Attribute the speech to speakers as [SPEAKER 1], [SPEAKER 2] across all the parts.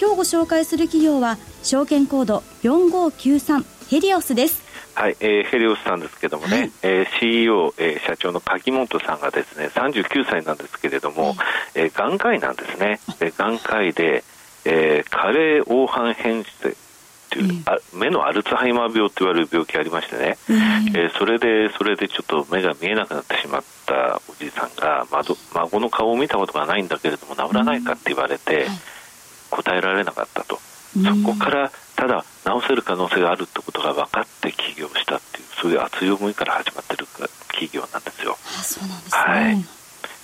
[SPEAKER 1] 今日ご紹介する企業は証券コード4593ヘリオスです。
[SPEAKER 2] はい、えー、ヘリオスさんですけどもね、はい、えー、CEO、えー、社長の柿本さんがですね39歳なんですけれども、はい、えー、眼科医なんですね、で眼科医で、えー、加齢黄斑変性という、あ目のアルツハイマー病と言われる病気がありましてね、えー、それでそれでちょっと目が見えなくなってしまったおじいさんが、ま、孫の顔を見たことがないんだけれども治らないかって言われて、答えられなかったと、そこからただ治せる可能性があるってことが分かって起業したっていうそういう熱い思いから始まってる企業なんですよ。
[SPEAKER 1] あそうなんですね、はい。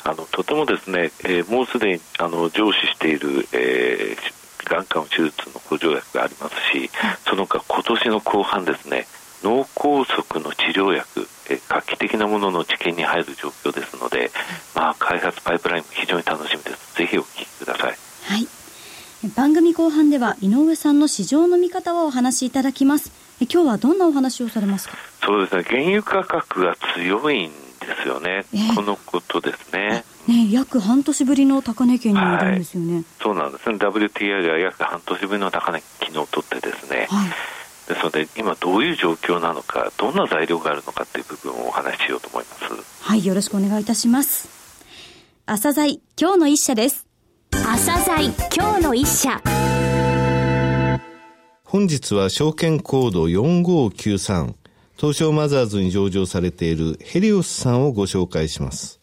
[SPEAKER 2] あのとてもですね、えー、もうすでにあの上司している、えー、がん患手術の補助薬がありますし、その他今年の後半ですね脳梗塞の治療薬え画期的なものの治験に入る状況ですので、まあ、開発パイプラインも非常に楽しみです。ぜひお聞きください、
[SPEAKER 1] はい、番組後半では井上さんの市場の見方をお話しいただきます。今日はどんなお話をされますか？
[SPEAKER 2] そうですね。原油価格が強いんですよね、えー、このことですね。
[SPEAKER 1] ね、約半年ぶりの高値圏にいるんですよね、はい、
[SPEAKER 2] そうなんですね。WTI では約半年ぶりの高値昨日取ってですね、はい、ですので今どういう状況なのかどんな材料があるのかという部分をお話ししようと思います。
[SPEAKER 1] はいよろしくお願いいたします。朝鮮今日の一社です
[SPEAKER 3] 朝鮮。今日の一社。
[SPEAKER 4] 本日は証券コード4593東証マザーズに上場されているヘリオスさんをご紹介します。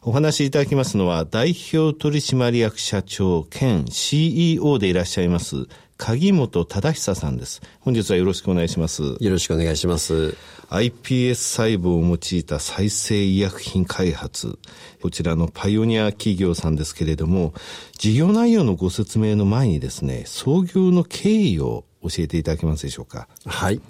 [SPEAKER 4] お話しいただきますのは、代表取締役社長兼 CEO でいらっしゃいます、鍵本忠久さんです。本日はよろしくお願いします。よ
[SPEAKER 5] ろしくお願いします。
[SPEAKER 4] iPS 細胞を用いた再生医薬品開発。こちらのパイオニア企業さんですけれども、事業内容のご説明の前にですね、創業の経緯を教えていただけますでしょうか。
[SPEAKER 5] はい。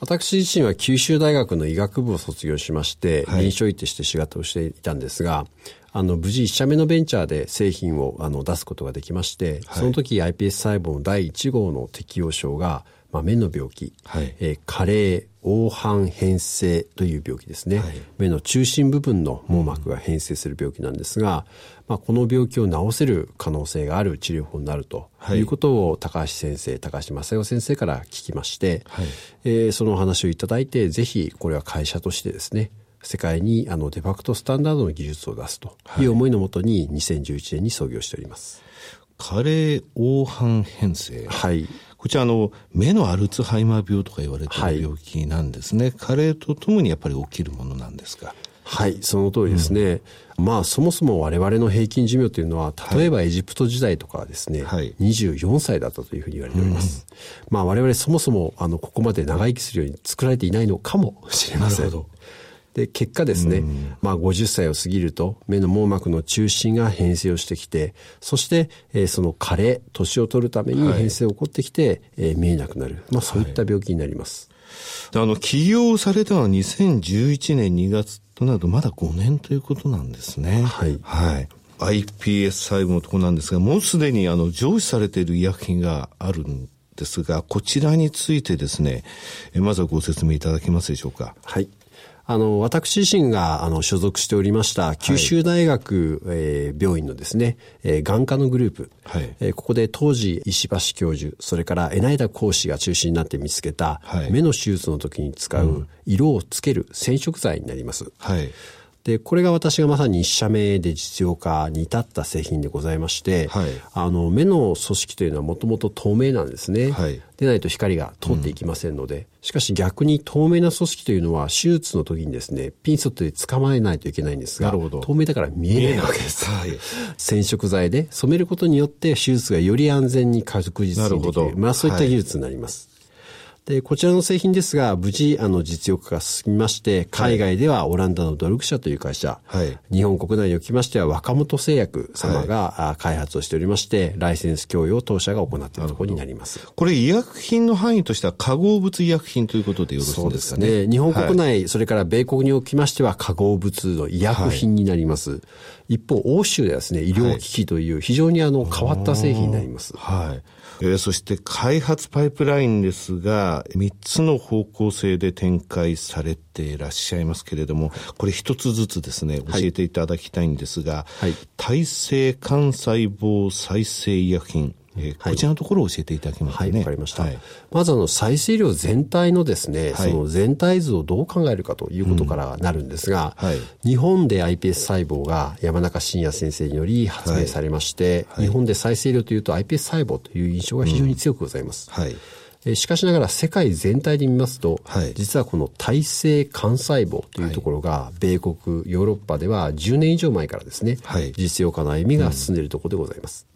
[SPEAKER 5] 私自身は九州大学の医学部を卒業しまして、臨床医として仕事をしていたんですが、あの、無事1社目のベンチャーで製品をあの出すことができまして、はい、その時 iPS 細胞の第1号の適用症が、まあ、目の病気、はい、えー、加齢黄斑変性という病気ですね、はい、目の中心部分の網膜が変性する病気なんですが、まあ、この病気を治せる可能性がある治療法になるとい。うことを高橋先生高橋正代先生から聞きまして、はい、えー、そのお話をいただいてぜひこれは会社としてですね世界にあのデファクトスタンダードの技術を出すという思いのもとに2011年に創業しております。
[SPEAKER 4] 加齢黄斑変性。
[SPEAKER 5] はい。
[SPEAKER 4] こちらあの、目のアルツハイマー病とか言われている病気なんですね。はい、加齢とともにやっぱり起きるものなんですか？
[SPEAKER 5] はい、その通りですね。うん、まあ、そもそも我々の平均寿命というのは、例えばエジプト時代とかはですね、はい、24歳だったというふうに言われております。うん、まあ、我々そもそも、あの、ここまで長生きするように作られていないのかもしれません。なるほど。で、結果ですね、うん、まあ50歳を過ぎると目の網膜の中心が変性をしてきて、そして、えー、その加齢、年を取るために変性が起こってきて、はい、えー、見えなくなる。まあそういった病気になります。
[SPEAKER 4] はい、あの、起業されたのは2011年2月となるとまだ5年ということなんですね。
[SPEAKER 5] はい。
[SPEAKER 4] はい。iPS 細胞のところなんですが、もうすでにあの上司されている医薬品があるんですが、こちらについてですね、まずはご説明いただけますでしょうか。
[SPEAKER 5] はい。あの、私自身が、あの、所属しておりました、九州大学、はい、えー、病院のですね、えー、眼科のグループ、はい、えー、ここで当時、石橋教授、それから江田講師が中心になって見つけた、はい、目の手術の時に使う色をつける染色剤になります。はいで、これが私がまさに一社目で実用化に至った製品でございまして、はい、あの、目の組織というのはもともと透明なんですね。はい、でないと光が通っていきませんので、うん、しかし逆に透明な組織というのは手術の時にですね、ピンセットで捕まえないといけないんですが、透明だから見えないわけです。はい、染色剤で染めることによって手術がより安全に確実にできる。まあそういった技術になります。で、こちらの製品ですが、無事、あの、実用化が進みまして、海外ではオランダのドルク社という会社、はい、日本国内におきましては若本製薬様が、はい、開発をしておりまして、ライセンス供与を当社が行っているところになります。
[SPEAKER 4] これ医薬品の範囲としては化合物医薬品ということでよろしいですかね？そうです
[SPEAKER 5] ね。日本国内、はい、それから米国におきましては化合物の医薬品になります。一方、欧州ではですね、医療機器という非常にあの変わった製品になります。
[SPEAKER 4] はい。えー、そして開発パイプラインですが、3つの方向性で展開されていらっしゃいますけれども、これ一つずつですね、教えていただきたいんですが、はい、耐性幹細胞再生医薬品、えー、こちらのところを教えていただけますかね。はい、
[SPEAKER 5] わ、かりました。はい、まずあの、再生量全体のですね、はい、その全体図をどう考えるかということからなるんですが、日本で iPS 細胞が山中伸也先生により発明されまして、日本で再生量というと iPS 細胞という印象が非常に強くございます。うん、はいしかしながら世界全体で見ますと、はい、実はこの耐性幹細胞というところが、米国、ヨーロッパでは10年以上前からですね、はい、実用化の歩みが進んでいるところでございます。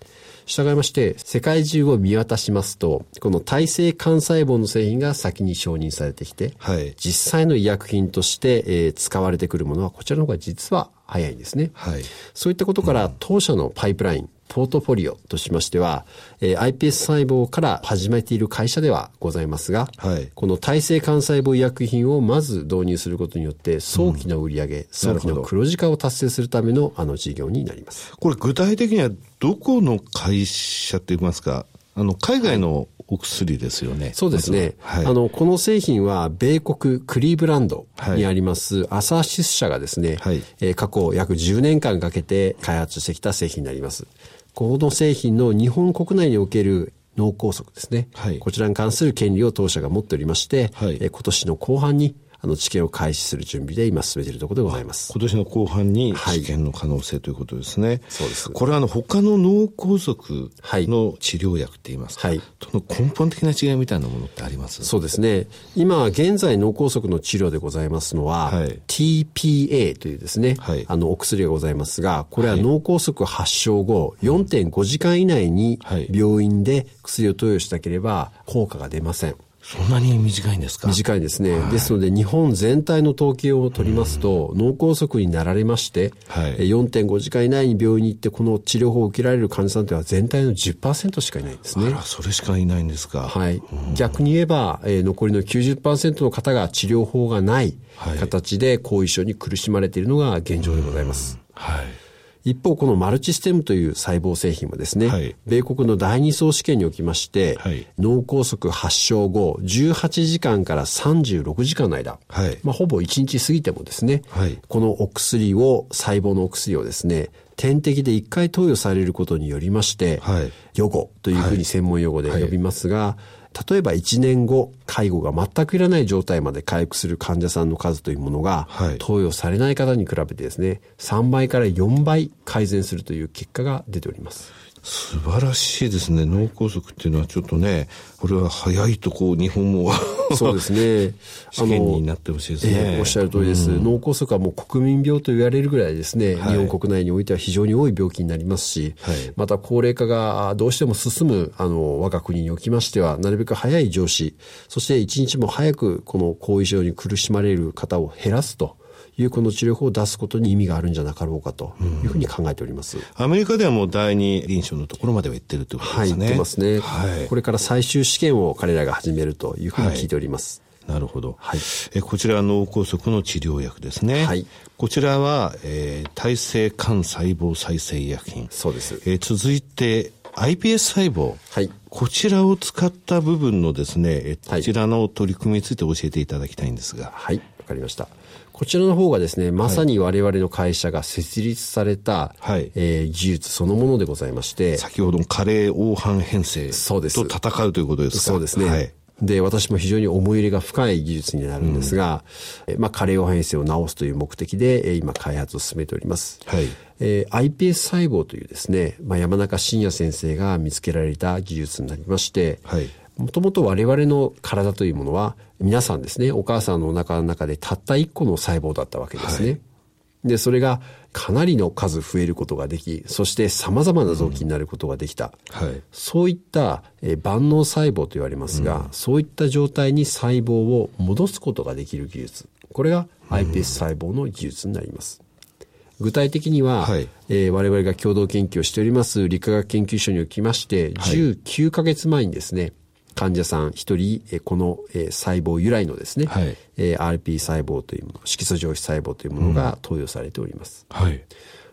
[SPEAKER 5] 従いまして、世界中を見渡しますと、この耐性幹細胞の製品が先に承認されてきて、はい、実際の医薬品として、えー、使われてくるものはこちらの方が実は早いんですね。はい、そういったことから、当社のパイプライン、ポートフォリオとしましては、えー、iPS 細胞から始めている会社ではございますが、はい、この耐性幹細胞医薬品をまず導入することによって、早期の売上、うん、早期の黒字化を達成するためのあの事業になります。
[SPEAKER 4] これ具体的にはどこの会社といいますか、あの、海外のお薬ですよね。
[SPEAKER 5] そうですね。はい、あの、この製品は、米国クリーブランドにあります、アサーシス社がですね、はい、えー、過去約10年間かけて開発してきた製品になります。この製品の日本国内における脳梗塞ですね。はい、こちらに関する権利を当社が持っておりまして、はい、え今年の後半にあの、治験を開始する準備で今進めているところでございます。
[SPEAKER 4] 今年の後半に治験の可能性ということですね。はい、
[SPEAKER 5] そうです。
[SPEAKER 4] これはあの、他の脳梗塞の治療薬って言いますか、はい、その根本的な違いみたいなものってあります？
[SPEAKER 5] そうですね。今、現在脳梗塞の治療でございますのは、はい、TPA というですね、はい、あの、お薬がございますが、これは脳梗塞発症後、4.5時間以内に病院で薬を投与しなければ効果が出ません。
[SPEAKER 4] そんなに短いんですか？
[SPEAKER 5] 短いですね、はい、ですので、日本全体の統計を取りますと、脳梗塞になられまして、はい、4.5時間以内に病院に行って、この治療法を受けられる患者さんというのは全体の10%しかいないんですね。あら、
[SPEAKER 4] それしかいないんですか？
[SPEAKER 5] はい。逆に言えば、えー、残りの90%の方が治療法がない形で後遺症に苦しまれているのが現状でございます。はい。一方、このマルチステムという細胞製品はですね、はい、米国の第二層試験におきまして、はい、脳梗塞発症後、18時間から36時間の間、はい、まあ、ほぼ1日過ぎてもですね、このお薬を、細胞のお薬をですね、点滴で1回投与されることによりまして、予後というふうに専門用語で呼びますが、例えば1年後、介護が全くいらない状態まで回復する患者さんの数というものが、はい、投与されない方に比べてですね、3倍から4倍改善するという結果が出ております。
[SPEAKER 4] 素晴らしいですね。脳梗塞っていうのはちょっとね、これは早いとこう、日本も
[SPEAKER 5] そうですね。
[SPEAKER 4] 試験になってほしいですね、
[SPEAKER 5] えー、おっしゃる通りです、うん、脳梗塞はもう国民病と言われるぐらいですね、はい、日本国内においては非常に多い病気になりますし、はい、また高齢化がどうしても進む、あの、我が国におきましては、なるべく早い上司、そして一日も早くこの後遺症に苦しまれる方を減らすと。いうこの治療法を出すことに意味があるんじゃなかろうかというふうに考えております。
[SPEAKER 4] アメリカではもう第二臨床のところまでは行ってるということですね。はい、行ってますね。
[SPEAKER 5] はい。これから最終試験を彼らが始めるというふうに聞いております。
[SPEAKER 4] はい、なるほど。はい。え、こちらは脳梗塞の治療薬ですね。はい。こちらは、えー、耐性幹細胞再生医薬品。
[SPEAKER 5] そうです。
[SPEAKER 4] えー、続いて、iPS 細胞。はい。こちらを使った部分のですね、こちらの取り組みについて教えていただきたいんですが。
[SPEAKER 5] はい。わ、かりました。こちらの方がですね、まさに我々の会社が設立された、はい、えー、技術そのものでございまして。
[SPEAKER 4] 先ほどのカレー黄斑変性と戦うということですか？
[SPEAKER 5] そうですね。はいで、私も非常に思い入れが深い技術になるんですが、うん、まあ、加齢黄変性を治すという目的で、今開発を進めております。はい。えー、iPS 細胞というですね、まあ、山中伸也先生が見つけられた技術になりまして、はい。もともと我々の体というものは、皆さんですね、お母さんのお腹の中でたった一個の細胞だったわけですね。はいで、それがかなりの数増えることができ、そして様々な臓器になることができた。
[SPEAKER 4] はい。
[SPEAKER 5] そういった、えー、万能細胞と言われますが、うん、そういった状態に細胞を戻すことができる技術。これが iPS 細胞の技術になります。具体的には、はい、えー、我々が共同研究をしております理化学研究所におきまして、19ヶ月前にですね、患者さん一人、えこの、え細胞由来のですね、はい、え RP 細胞というもの、色素上皮細胞というものが投与されております。
[SPEAKER 4] うん、はい。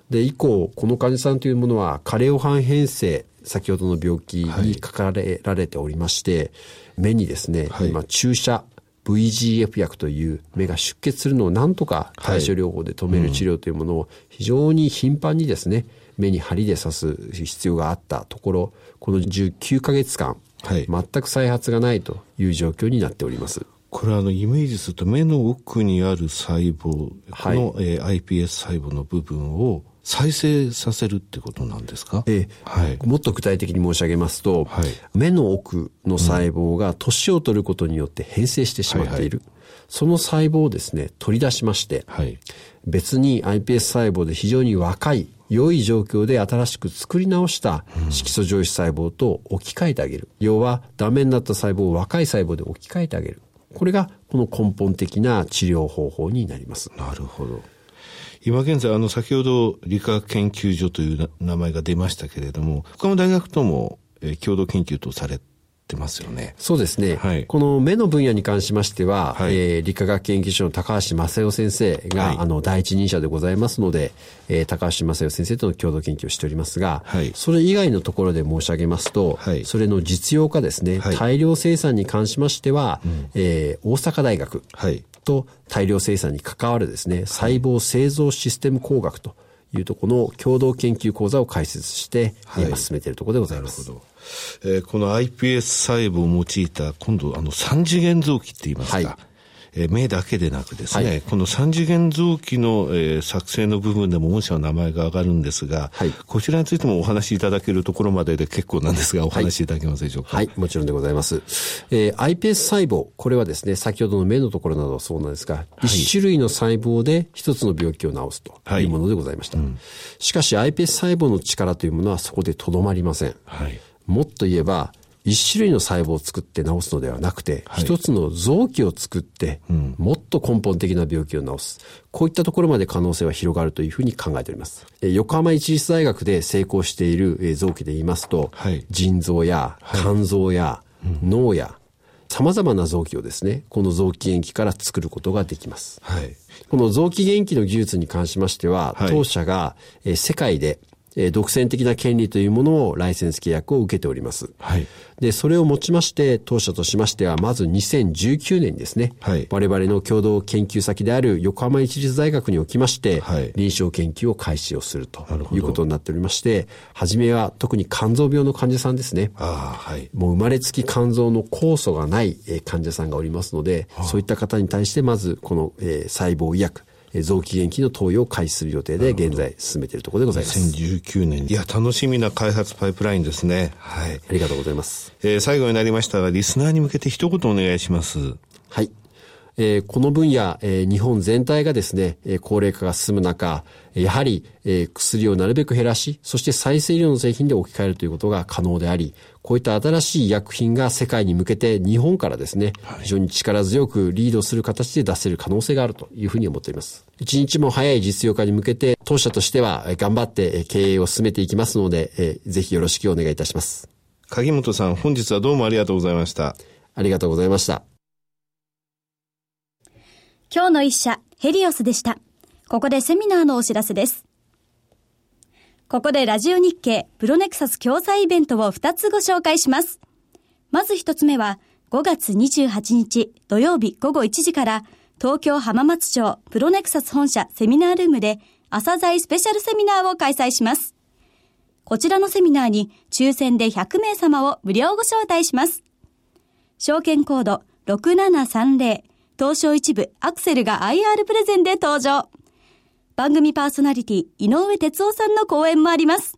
[SPEAKER 5] で、以降、この患者さんというものは、加齢斑変性、先ほどの病気にかかられておりまして、はい、目にですね、はい、今注射 VGF 薬という目が出血するのをなんとか対処療法で止める治療というものを非常に頻繁にですね、目に針で刺す必要があったところ、この19ヶ月間、はい、全く再発がないという状況になっております。
[SPEAKER 4] これはあのイメージすると目の奥にある細胞、はい、この、えー、iPS 細胞の部分を再生させるってことなんですか、
[SPEAKER 5] え。はい、もっと具体的に申し上げますと、はい、目の奥の細胞が年を取ることによって変性してしまっている。はいはい、その細胞をですね、取り出しまして、はい、別に iPS 細胞で非常に若い、良い状況で新しく作り直した色素上皮細胞と置き換えてあげる。要は、ダメになった細胞を若い細胞で置き換えてあげる。これが、この根本的な治療方法になります。
[SPEAKER 4] なるほど。今現在、あの、先ほど理化学研究所という名前が出ましたけれども、他の大学とも、えー、共同研究とされてますよね。
[SPEAKER 5] そうですね。はい、この目の分野に関しましては、はい、えー、理化学研究所の高橋正代先生が、はい、あの、第一人者でございますので、えー、高橋正代先生との共同研究をしておりますが、はい、それ以外のところで申し上げますと、はい、それの実用化ですね、はい、大量生産に関しましては、うん、えー、大阪大学、はい。と大量生産に関わるですね、細胞製造システム工学というところの共同研究講座を開設して、はい、今進めているところでございます。なるほど。
[SPEAKER 4] えー、この iPS 細胞を用いた、今度、あの、三次元臓器って言いますか、はい。えー、目だけでなくですね、はい、この三次元臓器の、えー、作成の部分でも御社の名前が上がるんですが、はい、こちらについてもお話しいただけるところまでで結構なんですが、お話しいただけますでしょうか。
[SPEAKER 5] はい、はい、もちろんでございます。えー、iPS 細胞、これはですね、先ほどの目のところなどそうなんですが、一、種類の細胞で一つの病気を治すというものでございました。うん、しかし iPS 細胞の力というものはそこでとどまりません。もっと言えば、一種類の細胞を作って治すのではなくて、はい、一つの臓器を作って、もっと根本的な病気を治す。こういったところまで可能性は広がるというふうに考えております。横浜市立大学で成功している臓器で言いますと、はい、腎臓や肝臓や脳や、様々な臓器をですね、この臓器元気から作ることができます。はい、この臓器元気の技術に関しましては、当社が世界でえー、独占的な権利というものをライセンス契約を受けております。はい。で、それをもちまして、当社としましては、まず2019年にですね、はい、我々の共同研究先である横浜市立大学におきまして、はい、臨床研究を開始をするということになっておりまして、初めは特に肝臓病の患者さんですね。あはい。もう生まれつき肝臓の酵素がない患者さんがおりますので、そういった方に対してまずこの、えー、細胞医薬、臓器元気の投与を開始する予定で現在進めているところでございます。
[SPEAKER 4] 2019年。いや、楽しみな開発パイプラインですね。
[SPEAKER 5] はい。ありがとうございます。
[SPEAKER 4] えー、最後になりましたが、リスナーに向けて一言お願いします。
[SPEAKER 5] はい。えー、この分野、えー、日本全体がですね、えー、高齢化が進む中、やはり、えー、薬をなるべく減らし、そして再生医療の製品で置き換えるということが可能であり、こういった新しい医薬品が世界に向けて日本からですね、はい、非常に力強くリードする形で出せる可能性があるというふうに思っています。一日も早い実用化に向けて、当社としては頑張って経営を進めていきますので、えー、ぜひよろしくお願いいたします。
[SPEAKER 4] 鍵本さん、本日はどうもありがとうございました。
[SPEAKER 5] ありがとうございました。
[SPEAKER 1] 今日の一社、ヘリオスでした。ここでセミナーのお知らせです。ここでラジオ日経プロネクサス共催イベントを2つご紹介します。まず1つ目は、5月28日土曜日午後1時から東京浜松町プロネクサス本社セミナールームで朝鮮スペシャルセミナーを開催します。こちらのセミナーに抽選で100名様を無料ご招待します。証券コード6730東証一部アクセルが IR プレゼンで登場。番組パーソナリティ井上哲夫さんの講演もあります。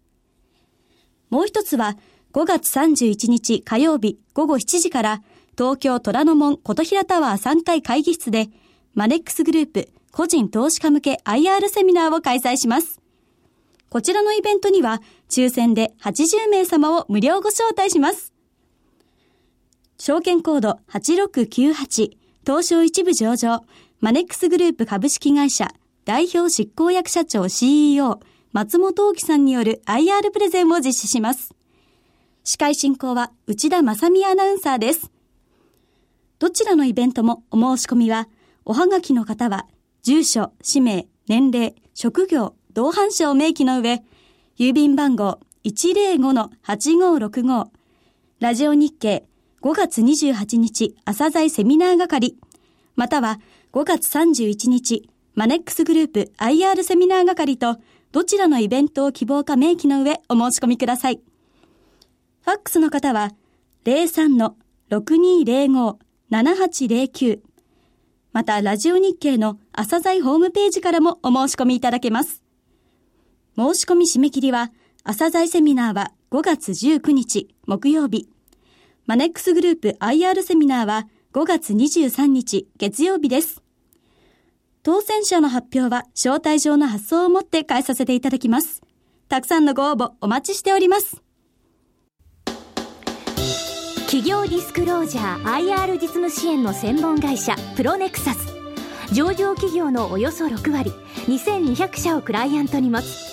[SPEAKER 1] もう一つは5月31日火曜日午後7時から東京虎ノ門琴平タワー3階会議室でマネックスグループ個人投資家向け IR セミナーを開催します。こちらのイベントには、抽選で80名様を無料ご招待します。証券コード8698東証一部上場マネックスグループ株式会社代表執行役社長 CEO 松本大樹さんによる IR プレゼンを実施します。司会進行は内田正美アナウンサーです。どちらのイベントもお申し込みは、おはがきの方は、住所、氏名、年齢、職業、同伴者を明記の上、郵便番号105-8565、ラジオ日経5月28日朝鮮セミナー係、または5月31日マネックスグループ IR セミナー係とどちらのイベントを希望か明記の上お申し込みください。ファックスの方は03-6205-7809また、ラジオ日経の朝鮮ホームページからもお申し込みいただけます。申し込み締め切りは、朝鮮セミナーは5月19日木曜日。マネックスグループ IR セミナーは5月23日月曜日です。当選者の発表は招待状の発送をもって返させていただきます。たくさんのご応募お待ちしております。
[SPEAKER 3] 企業ディスクロージャー IR 実務支援の専門会社プロネクサス上場企業のおよそ6割2200社をクライアントに持つ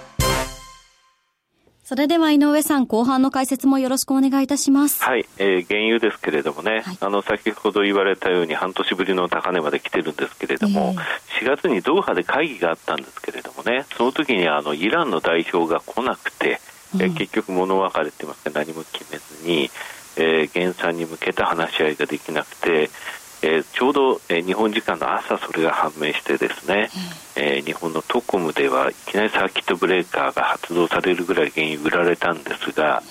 [SPEAKER 1] それでは井上さん、後半の解説もよろしくお願いいたします。
[SPEAKER 2] はい、えー、原油ですけれどもね、はい、あの先ほど言われたように半年ぶりの高値まで来てるんですけれども、えー、4月にドーハで会議があったんですけれどもね、その時にあのイランの代表が来なくて、えー、結局物別れてますが何も決めずに、えー、減産に向けた話し合いができなくて、えー、ちょうど、えー、日本時間の朝それが判明してですね、えー、日本のトコムではいきなりサーキットブレーカーが発動されるぐらい原油売られたんですが、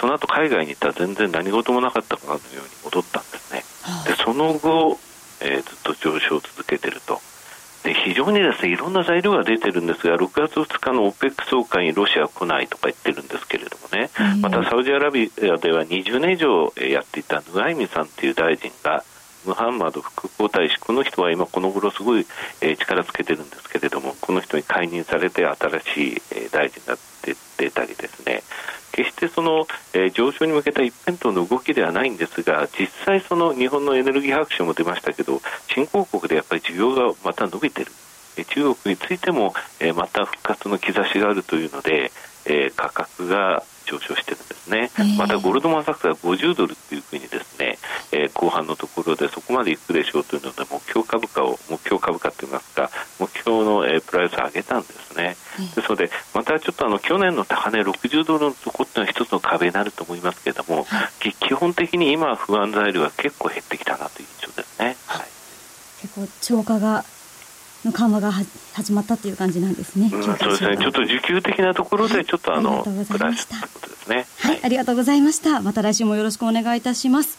[SPEAKER 2] その後海外に行ったら全然何事もなかったかのように戻ったんですね。でその後、えー、ずっと上昇を続けていると。で非常にですねいろんな材料が出てるんですが6月2日の OPEC 総会にロシアは来ないとか言ってるんですけれどもね、またサウジアラビアでは20年以上やっていたヌアイミさんという大臣がムハンマド副皇太子この人は今この頃すごい、えー、力つけてるんですけれどもこの人に解任されて新しい、えー、大臣が出たりですね。決してその、えー、上昇に向けた一辺倒の動きではないんですが実際その日本のエネルギー白書も出ましたけど新興国でやっぱり需要がまた伸びてる。中国についても、えー、また復活の兆しがあるというので、えー、価格が上昇してるんですね、えー、またゴールドマン・サックスは50ドルっていうふうにですね、えー、後半のところでそこまでいくでしょうというので目標株価を目標株価といいますか目標の、えー、プライスを上げたんですね、えー、ですのでまたちょっとあの去年の高値60ドルのところっていうのは一つの壁になると思いますけれども、はい、基本的に今不安材料は結構減ってきたなという印象ですね、はい、
[SPEAKER 1] 結構超過がの緩和が始まったという感じなんですね。
[SPEAKER 2] うん、そうですね。ちょっと需給的なところでちょっとあの、はい、ありがとうございました。ね。
[SPEAKER 1] はい、ありがとうございました。また来週もよろしくお願いいたします。